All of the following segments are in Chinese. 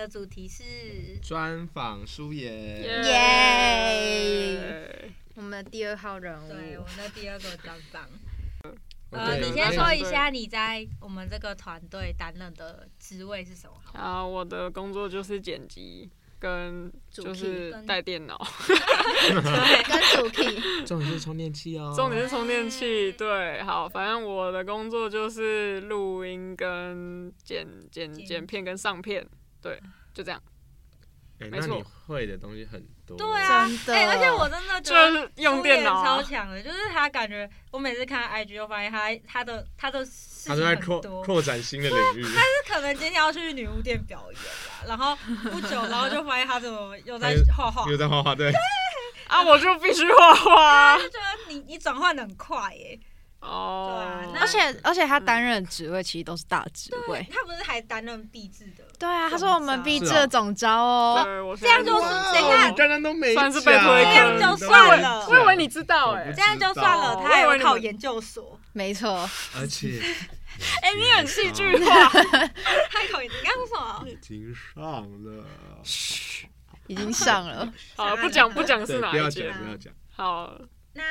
的主题是专访舒言，耶！我们的第二号人物对我，们的第二个专访。哦 呃，你先说一下你在我们这个团队担任的职位是什么？好啊，我的工作就是剪辑跟就是带电脑，对，跟主 key，重点是充电器哦。重点是充电器。对，好，反正我的工作就是录音跟剪剪剪剪片跟上片，对，就这样，哎，那你会的东西很多。对啊，哎、而且我真的觉得就是用电脑超强的，就是他感觉我每次看他 IG 就发现他他的他的事情他都在扩很多，扩展新的领域。他是可能今天要去女巫店表演啦，然后不久，然后就发现他怎么又在画画，又在画画，对，啊，我就必须画画就觉得你你转换的很快耶。哦。对啊，而且而且他担任的职位其实都是大职位。他不是还担任壁纸的，对啊，他说我们 B 制的总招哦。这样就是等一下你刚刚都没算是讲。被推这样就算了。我以为你知道哎、这样就算了，哦他还有考研究所，没错，而且，哎、你很戏剧化，他还考研，你刚刚说什么？已经上了。已经上了。好，不讲不讲，是哪不要讲，不要讲。好，那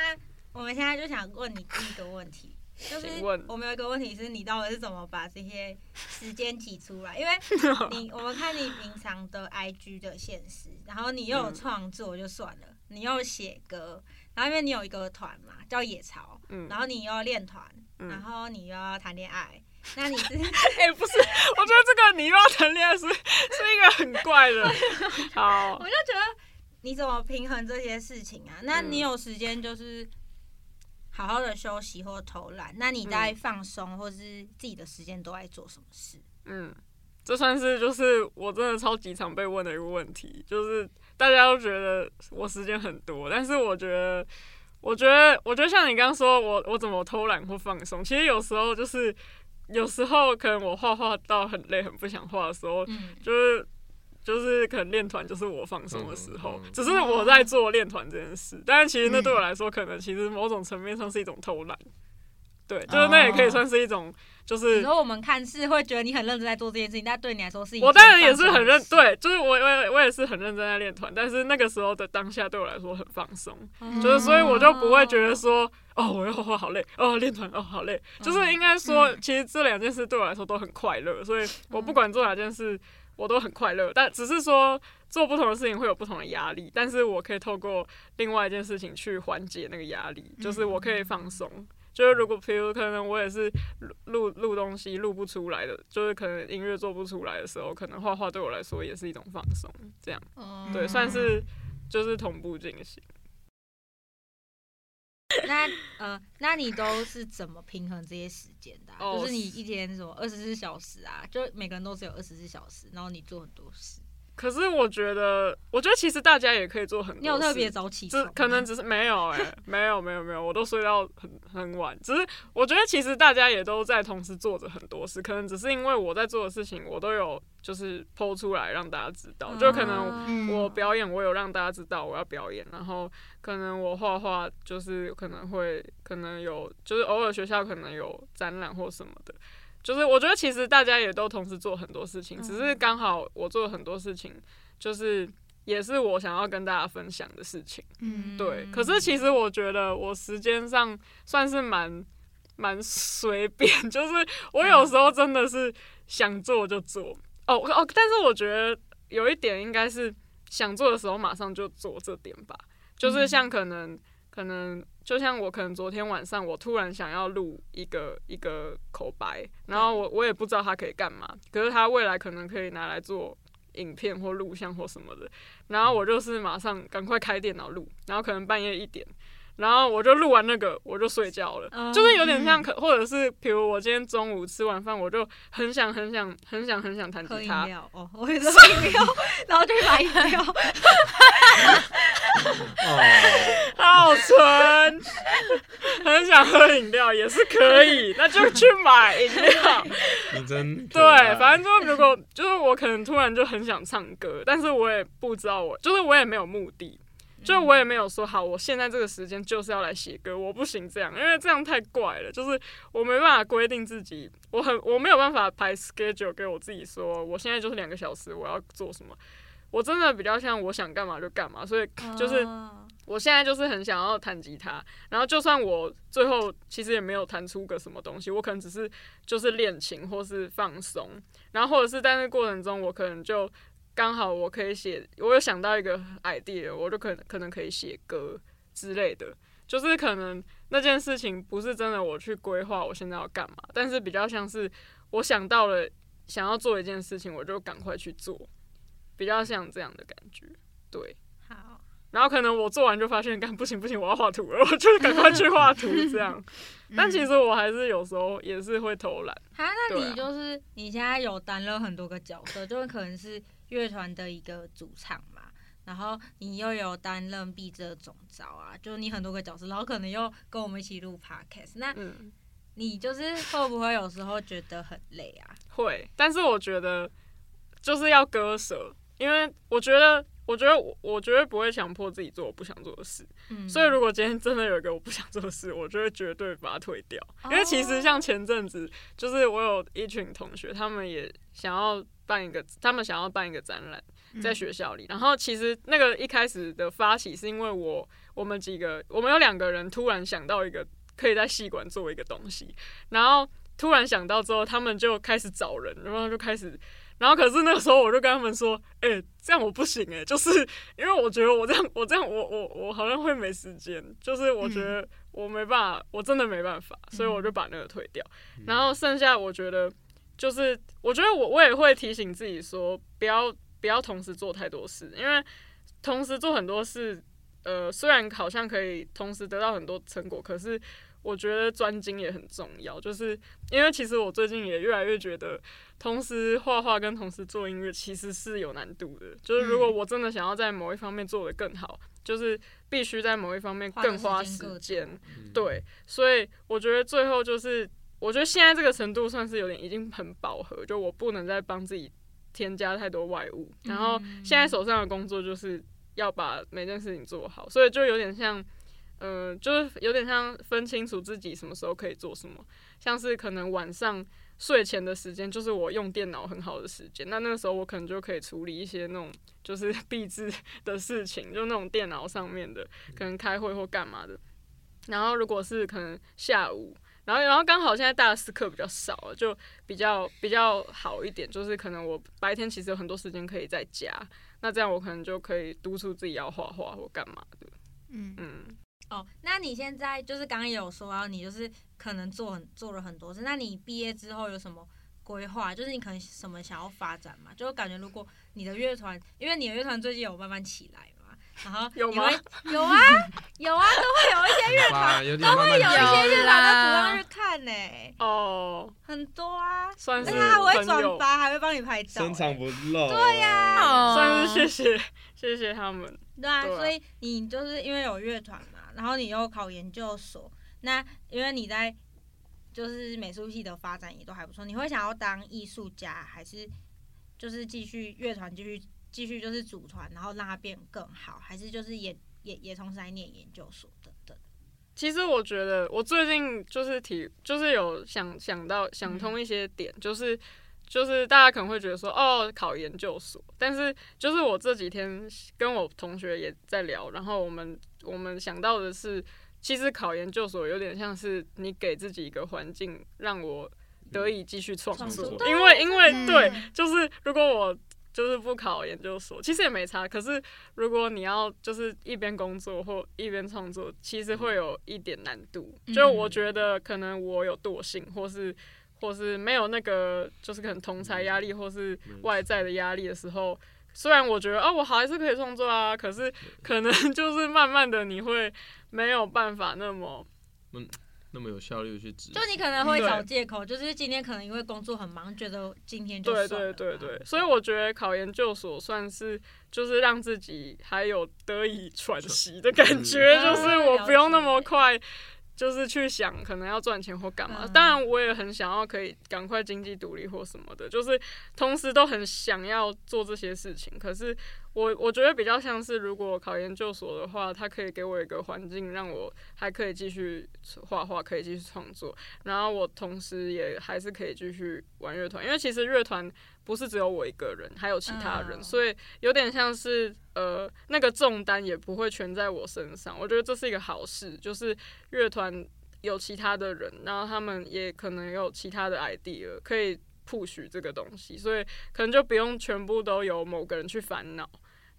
我们现在就想问你第一个问题，就是我们有一个问题是你到底是怎么把这些时间挤出来？因为 你我们看你平常的 IG 的现实，然后你又有创作就算了，你又写歌，然后因为你有一个团嘛叫野潮，嗯。然后你又要练团，嗯。然后你又要谈恋爱，那你是哎、不是，我觉得这个你又要谈恋爱是是一个很怪的，好。我，就觉得你怎么平衡这些事情啊？那嗯你有时间就是好好的休息或偷懒，那你在放松或是自己的时间都在做什么事？嗯，这算是就是我真的超级常被问的一个问题，就是大家都觉得我时间很多，但是我觉得，我觉得，我觉得像你刚刚说我我怎么偷懒或放松，其实有时候就是有时候可能我画画到很累很不想画的时候，嗯，就是就是可能练团就是我放松的时候，嗯嗯只是我在做练团这件事，但是其实那对我来说，可能其实某种层面上是一种偷懒，对，就是那也可以算是一种，就是有时候我们看似会觉得你很认真在做这件事情，但对你来说是一我件当然也是很认对，就是我我也我也是很认真在练团，但是那个时候的当下对我来说很放松，嗯就是所以我就不会觉得说哦我要画画好累，哦练团哦好累，就是应该说嗯。其实这两件事对我来说都很快乐，所以我不管做哪件事我都很快乐，但只是说做不同的事情会有不同的压力，但是我可以透过另外一件事情去缓解那个压力，就是我可以放松。就是如果比如可能我也是录录录东西录不出来的，就是可能音乐做不出来的时候，可能画画对我来说也是一种放松，这样嗯对，算是就是同步进行。那呃，那你都是怎么平衡这些时间的啊、哦就是你一天什么二十四小时啊，就每个人都只有二十四小时，然后你做很多事。可是我觉得，我觉得其实大家也可以做很多事。你有特别早起可能只是没有哎、没有 没有没有，我都睡到很很晚。只是我觉得其实大家也都在同时做着很多事，可能只是因为我在做的事情，我都有就是剖出来让大家知道。就可能嗯我表演，我有让大家知道我要表演，然后可能我画画就是可能会可能有就是偶尔学校可能有展览或什么的。就是我觉得其实大家也都同时做很多事情，只是刚好我做很多事情，就是也是我想要跟大家分享的事情。嗯对，可是其实我觉得我时间上算是蛮蛮随便，就是我有时候真的是想做就做。哦哦，但是我觉得有一点应该是想做的时候马上就做这点吧，就是像可能。可能就像我，可能昨天晚上我突然想要录一个一个口白，然后我我也不知道它可以干嘛，可是它未来可能可以拿来做影片或录像或什么的，然后我就是马上赶快开电脑录，然后可能半夜一点，然后我就录完那个我就睡觉了，嗯就是有点像可，或者是比如我今天中午吃完饭，我就很想很想很想很想弹吉他，哦，我也是喝饮料，然后就去买饮料。哦，好纯，很想喝饮料也是可以，那就去买饮料。你真对，反正就如果就是我可能突然就很想唱歌，但是我也不知道我就是我也没有目的，就我也没有说好，我现在这个时间就是要来写歌，我不行这样，因为这样太怪了。就是我没办法规定自己，我很我没有办法排 schedule 给我自己说，我现在就是两个小时我要做什么。我真的比较像我想干嘛就干嘛，所以就是哦我现在就是很想要弹吉他，然后就算我最后其实也没有弹出个什么东西，我可能只是就是练琴或是放松，然后或者是在那过程中我可能就刚好我可以写，我有想到一个 idea，我就可能可能可以写歌之类的，就是可能那件事情不是真的我去规划我现在要干嘛，但是比较像是我想到了想要做一件事情，我就赶快去做，比较像这样的感觉，对。好，然后可能我做完就发现，干不行不行，我要画图了，我就赶快去画图这样。但其实我还是有时候也是会偷懒。好，那你就是你现在有担任很多个角色，就是可能是乐团的一个主唱嘛，然后你又有担任毕制的总招啊，就是你很多个角色，然后可能又跟我们一起录 podcast，那嗯，你就是会不会有时候觉得很累啊？会，但是我觉得就是要割舍，因为我觉得，我觉得我我绝对不会强迫自己做我不想做的事。嗯，所以如果今天真的有一个我不想做的事，我就会绝对把它推掉。因为其实像前阵子，就是我有一群同学，他们也想要办一个，他们想要办一个展览。在学校里，然后其实那个一开始的发起是因为我我们几个我们有两个人突然想到一个可以在戏馆做一个东西，然后突然想到之后，他们就开始找人，然后就开始，然后可是那个时候我就跟他们说，哎、这样我不行哎、就是因为我觉得我这样我这样我我我好像会没时间，就是我觉得我没办法，我真的没办法，所以我就把那个退掉，然后剩下我觉得就是我觉得我我也会提醒自己说，不要不要同时做太多事，因为同时做很多事，呃，虽然好像可以同时得到很多成果，可是我觉得专精也很重要。就是因为其实我最近也越来越觉得，同时画画跟同时做音乐其实是有难度的。就是如果我真的想要在某一方面做得更好，就是必须在某一方面更花时间。对，所以我觉得最后就是，我觉得现在这个程度算是有点已经很饱和，就我不能再帮自己添加太多外物。然后现在手上的工作就是要把每件事情做好，所以就有点像，呃，就是有点像分清楚自己什么时候可以做什么，像是可能晚上。睡前的时间就是我用电脑很好的时间，那那个时候我可能就可以处理一些那种就是 闭制的事情，就那种电脑上面的，可能开会或干嘛的。然后如果是可能下午，然后然后刚好现在大四课比较少了，就比较比较好一点，就是可能我白天其实有很多时间可以在家，那这样我可能就可以督促自己要画画或干嘛的。嗯嗯，哦，那你现在就是刚刚也有说到，你就是可能做很做了很多事，那你毕业之后有什么规划？就是你可能什么想要发展嘛？就感觉如果你的乐团，因为你的乐团最近有慢慢起来嘛，然后有吗？有啊，有啊，都会有一些乐团，有点慢慢有一些乐团都主啦动去看呢、哦，很多啊，算是而且他还会，转发，还会帮你拍照、深藏不露。对呀、哦算是谢谢谢谢他们。对啊，所以你就是因为有乐团嘛，然后你又考研究所，那因为你在就是美术系的发展也都还不错，你会想要当艺术家，还是就是继续乐团继续继续就是组团，然后让它变更好，还是就是也也也同时来念研究所等等？其实我觉得我最近就是体，就是有想想到想通一些点，就是就是大家可能会觉得说，哦，考研究所，但是就是我这几天跟我同学也在聊，然后我们我们想到的是，其实考研究所有点像是你给自己一个环境，让我得以继续创创作，作因为因为嗯对，就是如果我就是不考研究所，其实也没差。可是如果你要就是一边工作或一边创作，其实会有一点难度。嗯就我觉得可能我有惰性，或是或是没有那个就是可能同才压力或是外在的压力的时候。虽然我觉得哦，我还是可以创作啊，可是可能 就是慢慢的你会没有办法那么嗯那么有效率去执，就你可能会找借口，就是今天可能因为工作很忙，觉得今天就对算了吧对对对，所以我觉得考研究所算是就是让自己还有得以喘息的感觉，嗯就是我不用那么快。就是去想可能要赚钱或干嘛，嗯当然我也很想要可以赶快经济独立或什么的，就是同时都很想要做这些事情。可是我我觉得比较像是，如果考研究所的话，它可以给我一个环境，让我还可以继续画画，可以继续创作，然后我同时也还是可以继续玩乐团，因为其实乐团不是只有我一个人，还有其他人，嗯所以有点像是呃那个重担也不会全在我身上，我觉得这是一个好事，就是乐团有其他的人，然后他们也可能有其他的 idea 可以 push 这个东西，所以可能就不用全部都由某个人去烦恼。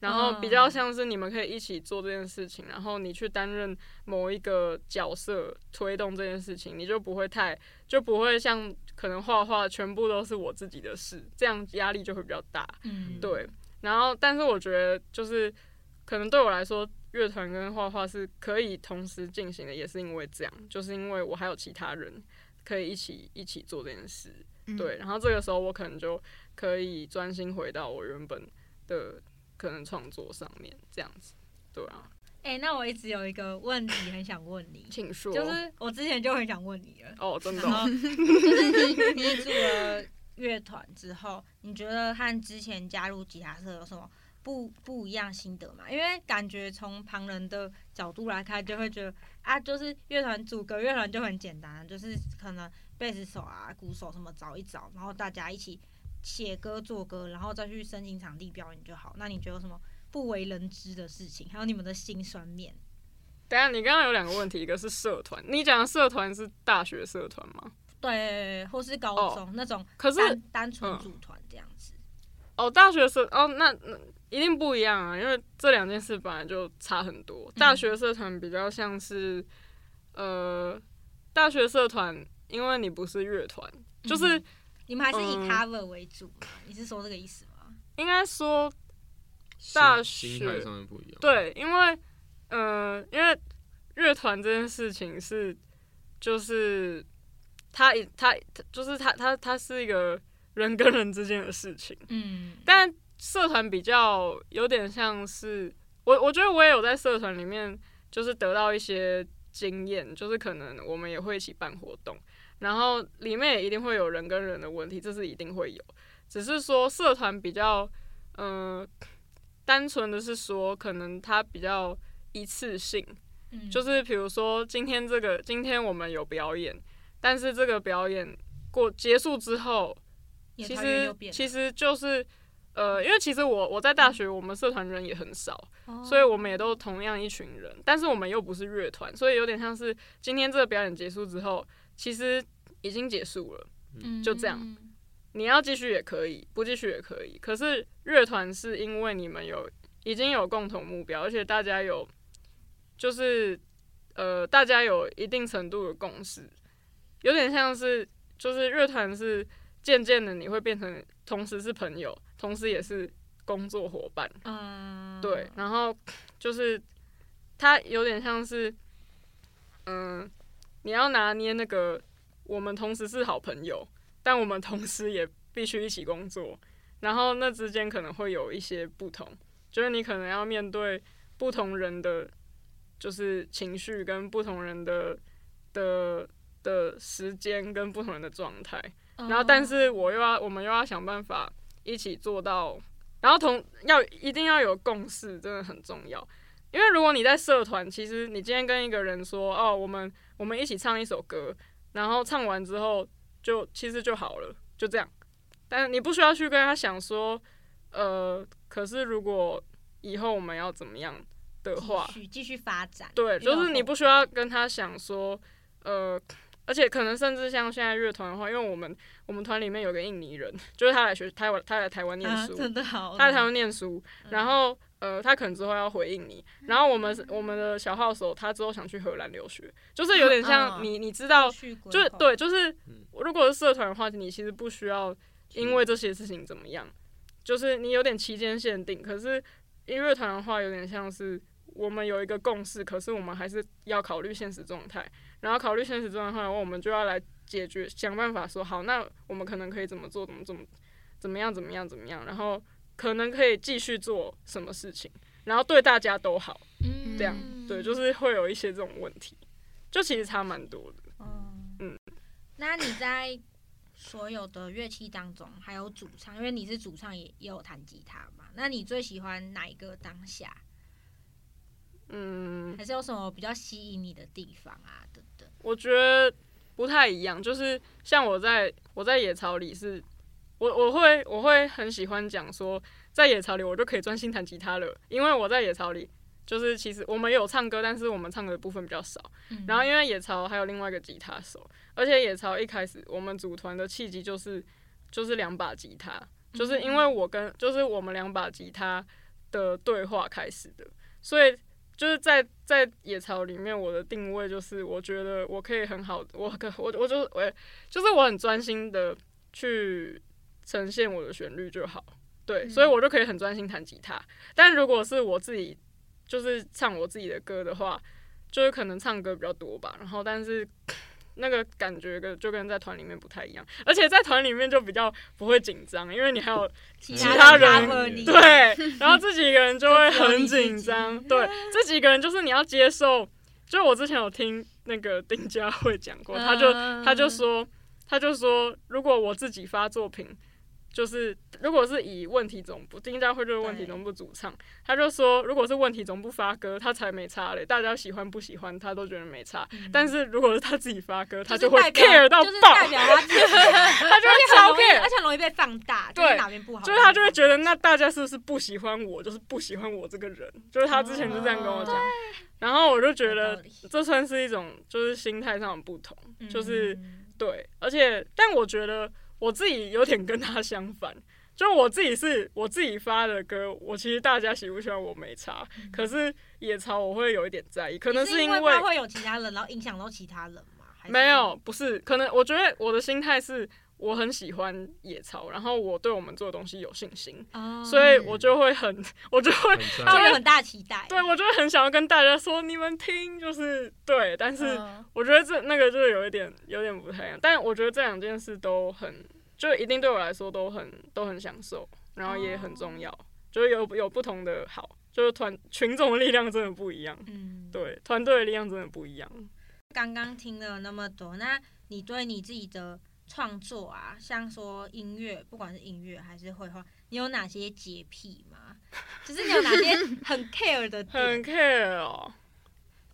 然后比较像是你们可以一起做这件事情，然后你去担任某一个角色推动这件事情，你就不会太就不会像可能画画全部都是我自己的事，这样压力就会比较大。嗯，对，然后但是我觉得就是可能对我来说，乐团跟画画是可以同时进行的，也是因为这样，就是因为我还有其他人可以一起一起做这件事。嗯对，然后这个时候我可能就可以专心回到我原本的可能创作上面，这样子。对啊，哎、那我一直有一个问题很想问你，请说。就是我之前就很想问你了，哦，真的就是你你组了乐团之后，你觉得和之前加入吉他社有什么不不一样心得吗？因为感觉从旁人的角度来看，就会觉得啊，就是乐团组个乐团就很简单，就是可能贝斯手啊、鼓手什么找一找，然后大家一起写歌、做歌，然后再去申请场地表演就好。那你觉得有什么不为人知的事情？还有你们的辛酸面？等一下你刚刚有两个问题，一个是社团，你讲的社团是大学社团吗？对，或是高哦中、那种可是单单纯嗯组团这样子。哦，大学社哦，那那一定不一样啊，因为这两件事本来就差很多。大学社团比较像是，呃，大学社团，因为你不是乐团，就是嗯你们还是以嗯 cover 为主吗？你是说这个意思吗？应该说大学心心态上面不一样。，对，因为呃，因为乐团这件事情是，就是它一它它就是它它它是一个人跟人之间的事情。嗯，但社团比较有点像是我，我觉得我也有在社团里面，就是得到一些经验，就是可能我们也会一起办活动，然后里面也一定会有人跟人的问题，这是一定会有。只是说社团比较，嗯、单纯的是说，可能它比较一次性，嗯就是比如说今天这个，今天我们有表演，但是这个表演过结束之后，其实其实就是呃，因为其实我我在大学，我们社团人也很少，哦所以我们也都同样一群人，但是我们又不是乐团，所以有点像是今天这个表演结束之后，其实已经结束了。嗯就这样你要继续也可以，不继续也可以。可是乐团是因为你们有已经有共同目标，而且大家有就是呃，大家有一定程度的共识，有点像是就是乐团是渐渐的你会变成同时是朋友，同时也是工作伙伴。嗯，对，然后就是它有点像是，嗯，你要拿捏那个，我们同时是好朋友，但我们同时也必须一起工作，然后那之间可能会有一些不同，就是你可能要面对不同人的就是情绪跟不同人的的的时间跟不同人的状态，哦，然后但是我又要我们又要想办法一起做到，然后同要一定要有共识，真的很重要。因为如果你在社团，其实你今天跟一个人说哦，我们我们一起唱一首歌，然后唱完之后就其实就好了，就这样。但是你不需要去跟他想说，呃，可是如果以后我们要怎么样的话，继续继续发展，对，就是你不需要跟他想说，呃，而且可能甚至像现在乐团的话，因为我们我们团里面有个印尼人，就是他来学台湾，他来台湾念啊书，真的好，他来台湾念书，嗯然后呃，他可能之后要回应你，然后我们我们的小号手他之后想去荷兰留学，就是有点像嗯你你知道，就是对，就是嗯。如果是社团的话，你其实不需要因为这些事情怎么样，就是你有点期间限定。可是音乐团的话，有点像是我们有一个共识，可是我们还是要考虑现实状态。然后考虑现实状态的话，我们就要来解决，想办法说好，那我们可能可以怎么做，怎么怎么怎么样，怎么样，怎么样，然后可能可以继续做什么事情，然后对大家都好，嗯这样对，就是会有一些这种问题，就其实差蛮多的。嗯嗯，那你在所有的乐器当中，还有主唱，因为你是主唱也也有弹吉他嘛？那你最喜欢哪一个当下？嗯，还是有什么比较吸引你的地方啊？等等。我觉得不太一样，就是像我在我在野草里是，我我会我会很喜欢讲说，在野草里我就可以专心弹吉他了，因为我在野草里就是其实我们有唱歌，但是我们唱歌的部分比较少。嗯。然后因为野草还有另外一个吉他手，而且野草一开始我们组团的契机就是就是两把吉他，就是因为我跟就是我们两把吉他的对话开始的，所以就是在在野草里面，我的定位就是我觉得我可以很好，我可我我就我就是我很专心的去呈现我的旋律就好，对，嗯所以我就可以很专心弹吉他。但如果是我自己就是唱我自己的歌的话，就是可能唱歌比较多吧，然后但是那个感觉跟就跟在团里面不太一样，而且在团里面就比较不会紧张，因为你还有 其其他人对，然后自己一个人就会 很紧张，对，这几个人就是你要接受。就我之前有听那个丁佳慧讲过，他就嗯他就说他就说，如果我自己发作品，就是如果是以问题总部，丁佳慧就是问题总部主唱，他就说，如果是问题总部发歌，他才没差嘞，大家喜欢不喜欢他都觉得没差。但是如果是他自己发歌，他就会 care 到就是爆，代表他他就会超，care，而且很容易被放大，就对是哪边不好，就是他就会觉得，那大家是不是不喜欢我，就是不喜欢我这个人？就是他之前就这样跟我讲，然后我就觉得这算是一种就是心态上的不同，就是嗯对，而且但我觉得我自己有点跟他相反，就我自己是我自己发的歌，我其实大家喜不喜欢我没差，可是野草我会有一点在意，可能嗯是因为怕会有其他人，然后影响到其他人嘛？没有，不是，可能我觉得我的心态是我很喜欢野草，然后我对我们做的东西有信心，哦。所以我就会很，我就会很在他会有很大期待。对我就会很想要跟大家说，你们听，就是对，但是嗯。我觉得这那个就是有一点有点不太一样，但我觉得这两件事都很，就一定对我来说都很都很享受，然后也很重要，就是有有不同的好，就是团群众的力量真的不一样，嗯，对，团队的力量真的不一样。刚刚听了那么多，那你对你自己的创作啊，像说音乐，不管是音乐还是绘画，你有哪些洁癖吗？就是你有哪些很 care 的 很，care 哦，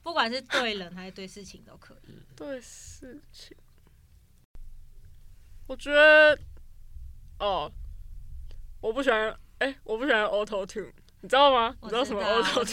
不管是对人还是对事情都可以。对事情，我觉得，哦，我不喜欢，哎、我不喜欢 Auto Tune，你知道吗？你知道什么我 Auto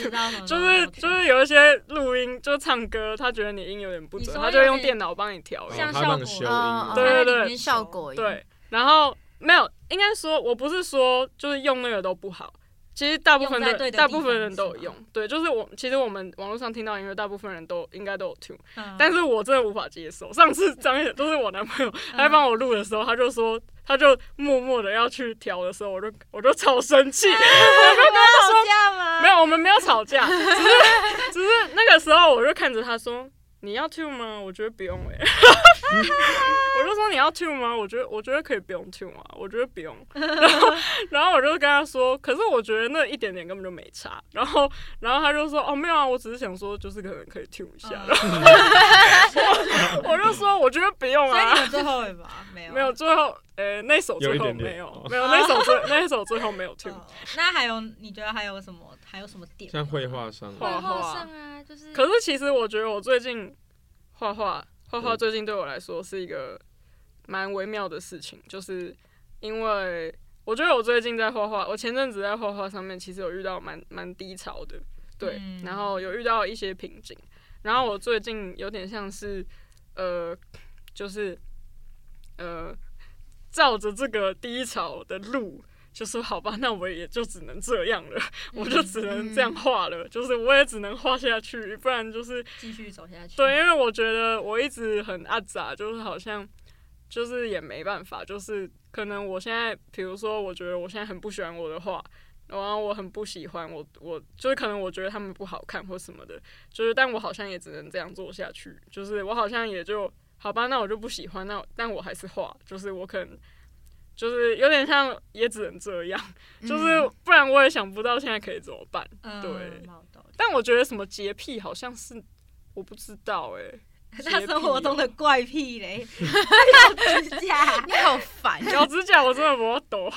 就是就是有一些录音，就唱歌，他觉得你音有点不准，他就会用电脑帮你调音。像效果他帮你修音对对对效果音对，然后没有，应该说，我不是说就是用那个都不好，其实大部分的大部分人都有用。对，就是我其实我们网络上听到音乐，大部分人都应该都有 tune，嗯但是我真的无法接受。上次张也都是我男朋友，他帮我录的时候，他就说，他就默默的要去调的时候，我就我就超生气，我就跟他说？没有，我们没有吵架，只是只是那个时候我就看着他说。你要 tune 吗？我觉得不用哎、我就说你要 tune 吗？我觉得我觉得可以不用 tune 啊，我觉得不用。然后然后我就跟他说，可是我觉得那一点点根本就没差。然后然后他就说哦没有啊，我只是想说就是可能可以 tune 一下。嗯然后 我就说我觉得不用啊所以你。们最后尾巴没有没有，最后呃那首最后有一点点没有哦没有那首最那首最后没有 tune。哦那还有你觉得还有什么？还有什么点？像绘画上，画绘画上啊，就是可是其实我觉得我最近画画，画画最近对我来说是一个蛮微妙的事情，就是因为我觉得我最近在画画，我前阵子在画画上面其实有遇到蛮蛮低潮的，对，嗯然后有遇到一些瓶颈，然后我最近有点像是呃，就是呃，照着这个低潮的路。就说好吧，那我也就只能这样了，我就只能这样画了，就是我也只能画下去，不然就是继续走下去。对，因为我觉得我一直很阿杂，就是好像就是也没办法，就是可能我现在，比如说，我觉得我现在很不喜欢我的画，然后我很不喜欢我，我就是可能我觉得他们不好看或什么的，就是但我好像也只能这样做下去，就是我好像也就好吧，那我就不喜欢，那但我还是画，就是我可能。就是有点像，也只能这样，就是不然我也想不到现在可以怎么办。嗯，对但我觉得什么洁癖好像是我不知道哎、他生活中的怪癖嘞，咬指甲，你好烦。咬指甲我真的不懂，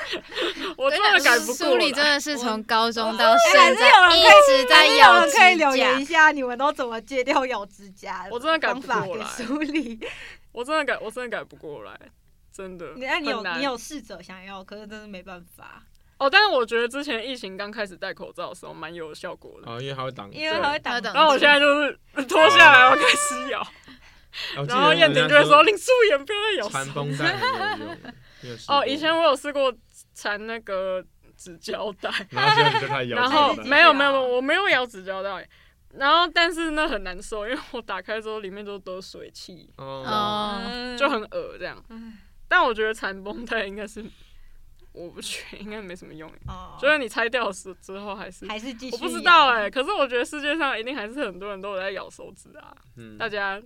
我真的改不过苏里真来。的是从高中到哎还现在是有人可以一直在咬人可以留指甲言一。下，你们都怎么戒掉咬指甲？我真的改不过来梳理。我真的改，我真的改不过来，真的。你那你有你有试着想要，可是真的没办法，哦，但是我觉得之前疫情刚开始戴口罩的时候蛮有效果的，哦，因为它会挡。因为它会挡然后我现在就是脱下来，我开始咬，然后燕婷就会说：“林素妍不要再咬缠。绷带很有用。你有试”过哦，以前我有试过缠那个纸胶带，然后你就开始咬然后没有没有没有，我没有咬纸胶带，然后但是那很难受，因为我打开之后里面都都是水汽，哦，就很恶这样。嗯但我觉得缠绷带应该是，我不觉得应该没什么用，哦，就是你拆掉之之后还是。还是继续。我不知道哎、，可是我觉得世界上一定还是很多人都有在咬手指啊，嗯，大家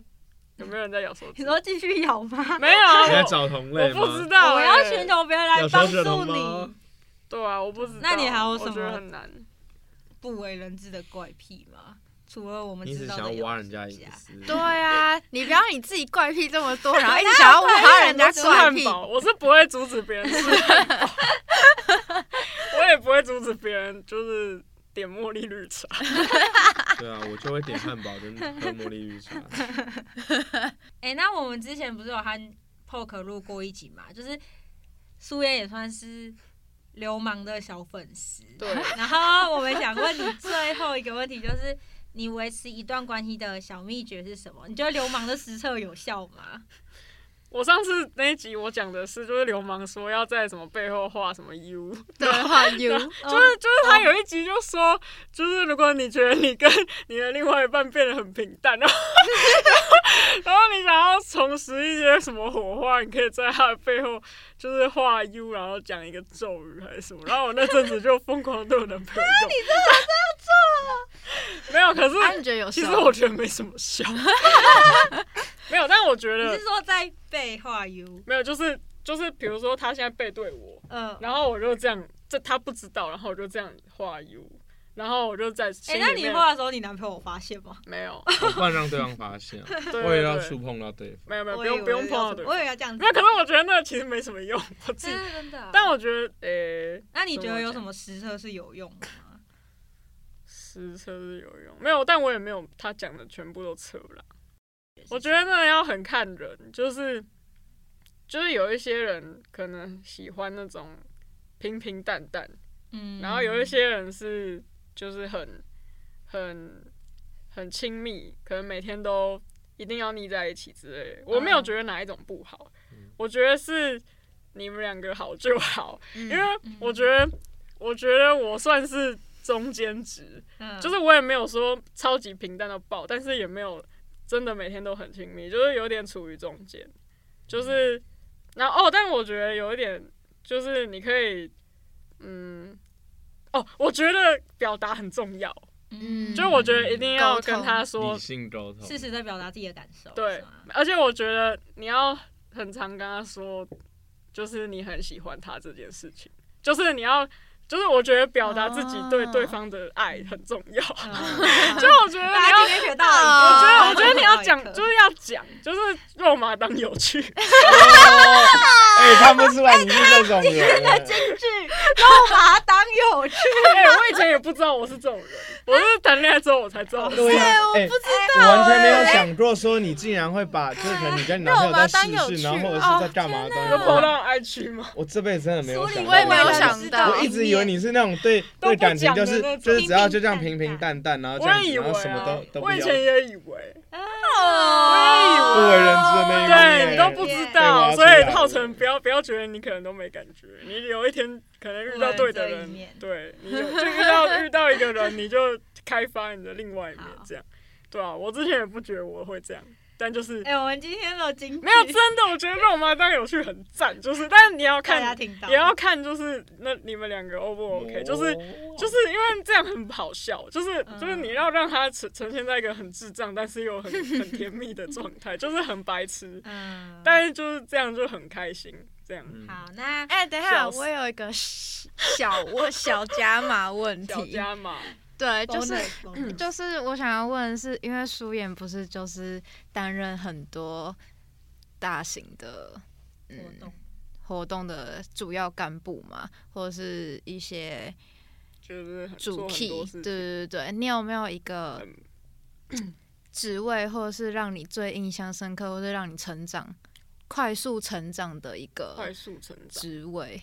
有没有人在咬手指？你说继续咬吗？没有啊，你在我找同类吗？我不知道、我欸，要寻求别人来帮助你。对啊，我不知道。那你还有什么我觉得很难。不为人知的怪癖吗？除了我们知道的想要挖人家隐私。对啊，你不要你自己怪癖这么多，然后一直想要挖人家吃怪癖。汉堡，我是不会阻止别人吃汉堡，我也不会阻止别人就是点茉莉绿茶。对啊，我就会点汉堡跟喝茉莉绿茶。哎、那我们之前不是有和 Poke 录过一集嘛？就是苏妍也算是流氓的小粉丝。对，然后我们想问你最后一个问题，就是你维持一段关系的小秘诀是什么？你觉得流氓的实测有效吗？我上次那一集我讲的是，就是流氓说要在什么背后画什么 U，对，画 U，就是就是他有一集就说，就是如果你觉得你跟你的另外一半变得很平淡，然后 然后你想要重拾一些什么火花，你可以在他的背后就是画 U，然后讲一个咒语还是什么。然后我那阵子就疯狂地对我男朋友用。你真的这样做？没有，可是？其实我觉得没什么效。没有，但我觉得你是说在背画 U？没有，就是就是，比如说他现在背对我，嗯，然后我就这样，这他不知道，然后我就这样画 U，然后我就在哎、心那你画的时候，你男朋友有发现吗？没有，不然让对方发现 我也要触碰到对方。没有没有，不用不用碰到对方我以为要这样子。没有，可是我觉得那个其实没什么用，我自己，真的真的。但我觉得诶，那你觉得有什么实测是有用的吗？实测是有用，没有，但我也没有他讲的全部都测了。我觉得那要很看人，就是就是有一些人可能喜欢那种平平淡淡，嗯，然后有一些人是就是很很很亲密，可能每天都一定要腻在一起之类的。我没有觉得哪一种不好，我觉得是你们两个好就好，因因为我觉得我觉得我算是中间值，嗯。就是我也没有说超级平淡到爆，但是也没有真的每天都很亲密，就是有点处于中间，就是然后哦，但我觉得有一点就是你可以，嗯，哦，我觉得表达很重要，嗯就我觉得一定要跟他说理，性沟通，适时在表达自己的感受。对，而且我觉得你要很常跟他说，就是你很喜欢他这件事情，就是你要。就是我觉得表达自己对哦对方的爱很重要，嗯。就我觉得你要我，觉得，我觉得你要讲，就是要讲，就是肉麻当有趣。哎，看不出来你是这种人哎。京剧，然后把它当有趣。哎、我以前也不知道我是这种人，我是谈恋爱之后我才知道。对呀，哎，不知我完全没有想过说你竟然会把，就是可能你跟你男朋友在试试，然后或者是在干嘛的就东西。抛到 I 区吗？我这辈子真的没有想到，我也没有想到我一直以为你是那种对对感情就是就是只要就这样平平淡淡，然后这样然后什么啊都都，不要我以前也以为，哦不为人知的那一面。对你都不知道，所以来浩辰不要不要觉得你可能都没感觉，你有一天可能遇到对的人对，你就就遇到遇到一个人，你就开发你的另外一面，这样，对啊，我之前也不觉得我会这样，但就是哎，我们今天的没有真的，我觉得肉麻当有趣很赞，就是，但是你要看，也要看，就是那你们两个 O 不 OK？就是哦就是因为这样很好笑，就是嗯。就是你要让他呈呈现在一个很智障，但是又很很甜蜜的状态，就是很白痴，嗯，但是就是这样就很开心，这样。嗯好，那哎，等一下，我有一个 小我小加码问小题，加码，对，就是 就是我想要问的是，因为舒妍不是就是担任很多大型的活嗯动。活动的主要干部嘛，或者是一些就是主做很 key，多事对。对对，你有没有一个嗯职位，或者是让你最印象深刻，或者让你成长、快速成长的一个快个速成长。职位？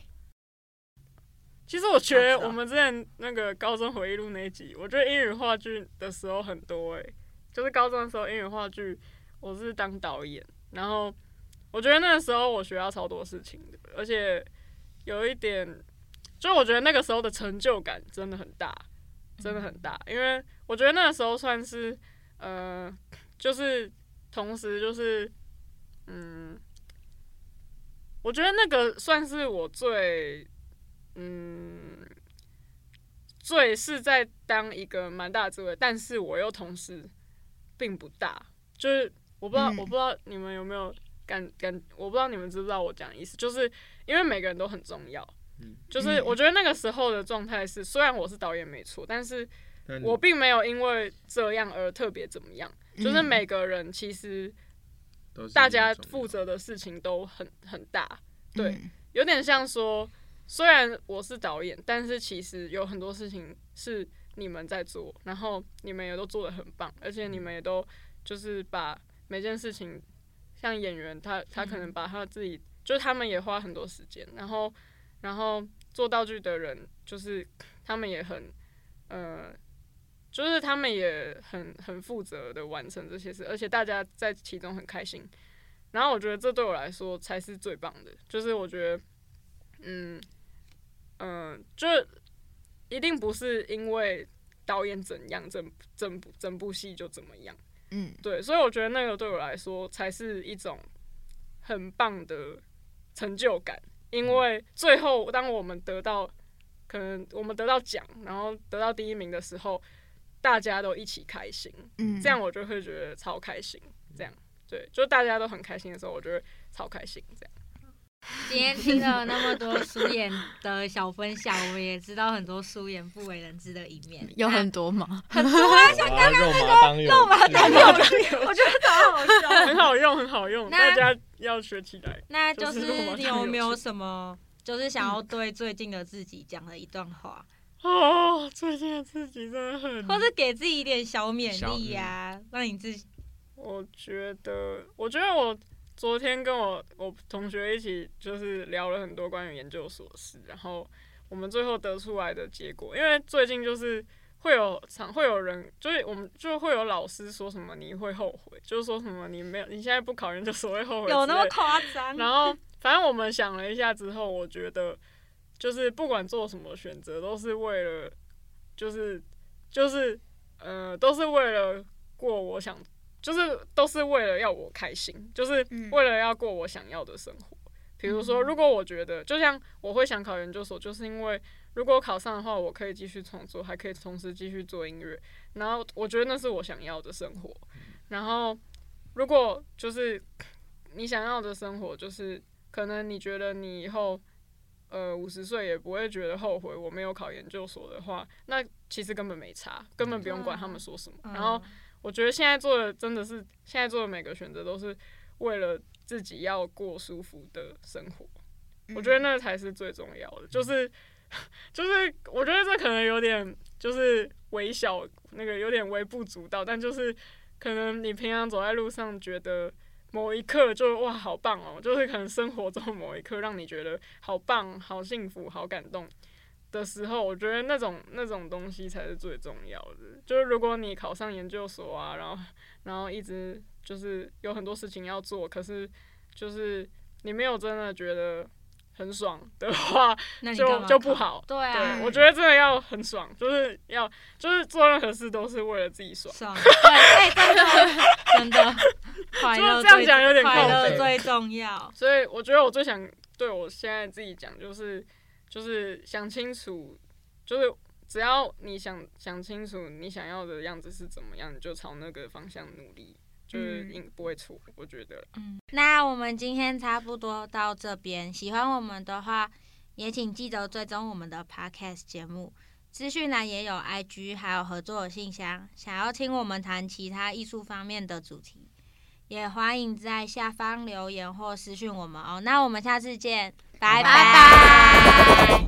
其实我觉得我们之前那个高中回忆录那一集，我觉得英语话剧的时候很多诶、就是高中的时候英语话剧，我是当导演，然后我觉得那个时候我学到超多事情的，而且有一点，就我觉得那个时候的成就感真的很大，真的很大，因为我觉得那个时候算是呃，就是同时就是嗯，我觉得那个算是我最嗯，最是在当一个蛮大的职位，但是我又同时并不大，就是我不知道，嗯。我不知道你们有没有感感，我不知道你们知不知道我讲的意思，就是因为每个人都很重要，嗯。就是嗯。我觉得那个时候的状态是，虽然我是导演没错，但是我并没有因为这样而特别怎么样，就是嗯每个人其实大家负责的事情都很很大，对嗯。有点像说，虽然我是导演，但是其实有很多事情是你们在做，然后你们也都做得很棒，而且你们也都就是把每件事情，像演员他他可能把他自己，就是他们也花很多时间，然后然后做道具的人，就是他们也很呃。就是他们也很很负责的完成这些事，而且大家在其中很开心。然后我觉得这对我来说才是最棒的，就是我觉得，嗯嗯、呃，就一定不是因为导演怎样，整整部整部戏就怎么样，嗯对，所以我觉得那个对我来说才是一种很棒的成就感，因为最后当我们得到可能我们得到奖，然后得到第一名的时候，大家都一起开心，嗯，这样我就会觉得超开心。这样对，就大家都很开心的时候，我就会超开心。这样今天听了那么多苏妍的小分享，我们也知道很多苏妍不为人知的一面。有很多吗？很多啊，像哇肉麻当有，肉麻当我觉得超好笑。很好用，很好用，大家要学起来。那就就是你有没有什么，就是想要对最近的自己讲的一段话，哦，最近的自己真的很，或是给自己一点小勉励呀，让你自己我觉得，我觉得我昨天跟我我同学一起就是聊了很多关于研究所的事，然后我们最后得出来的结果，因为最近就是会有常会有人，就是我们就会有老师说什么你会后悔，就是说什么你没有你现在不考研究所会后悔有那么夸张？然后反正我们想了一下之后，我觉得就是不管做什么选择，都是为了，就是就是呃，都是为了过我想，就是都是为了要我开心，就是嗯为了要过我想要的生活。比如说，如果我觉得，就像我会想考研究所，就是因为如果考上的话，我可以继续创作，还可以同时继续做音乐，然后我觉得那是我想要的生活。然后，如果就是你想要的生活，就是可能你觉得你以后呃五十岁也不会觉得后悔我没有考研究所的话，那其实根本没差，根本不用管他们说什么。嗯然后我觉得现在做的真的是现在做的每个选择都是为了自己要过舒服的生活，我觉得那才是最重要的。就是 就是我觉得这可能有点就是微小那个有点微不足道，但就是可能你平常走在路上觉得。某一刻就哇好棒哦，就是可能生活中某一刻让你觉得好棒、好幸福、好感动的时候，我觉得那种那种东西才是最重要的。就是如果你考上研究所啊，然后然后一直就是有很多事情要做，可是就是你没有真的觉得很爽的话，就。就不好。对啊，对，我觉得真的要很爽，就是要就是做任何事都是为了自己爽。爽，对，哎，真的真的，快乐这样最讲有点快乐最重要。所以我觉得我最想对我现在自己讲，就是就是想清楚，就是只要你想想清楚你想要的样子是怎么样，你就朝那个方向努力，就是嗯应不会错。我觉得，嗯，那我们今天差不多到这边，喜欢我们的话，也请记得追踪我们的 podcast 节目。资讯栏也有 IG，还有合作的信箱。想要听我们谈其他艺术方面的主题，也欢迎在下方留言或私讯我们哦。那我们下次见，拜拜拜。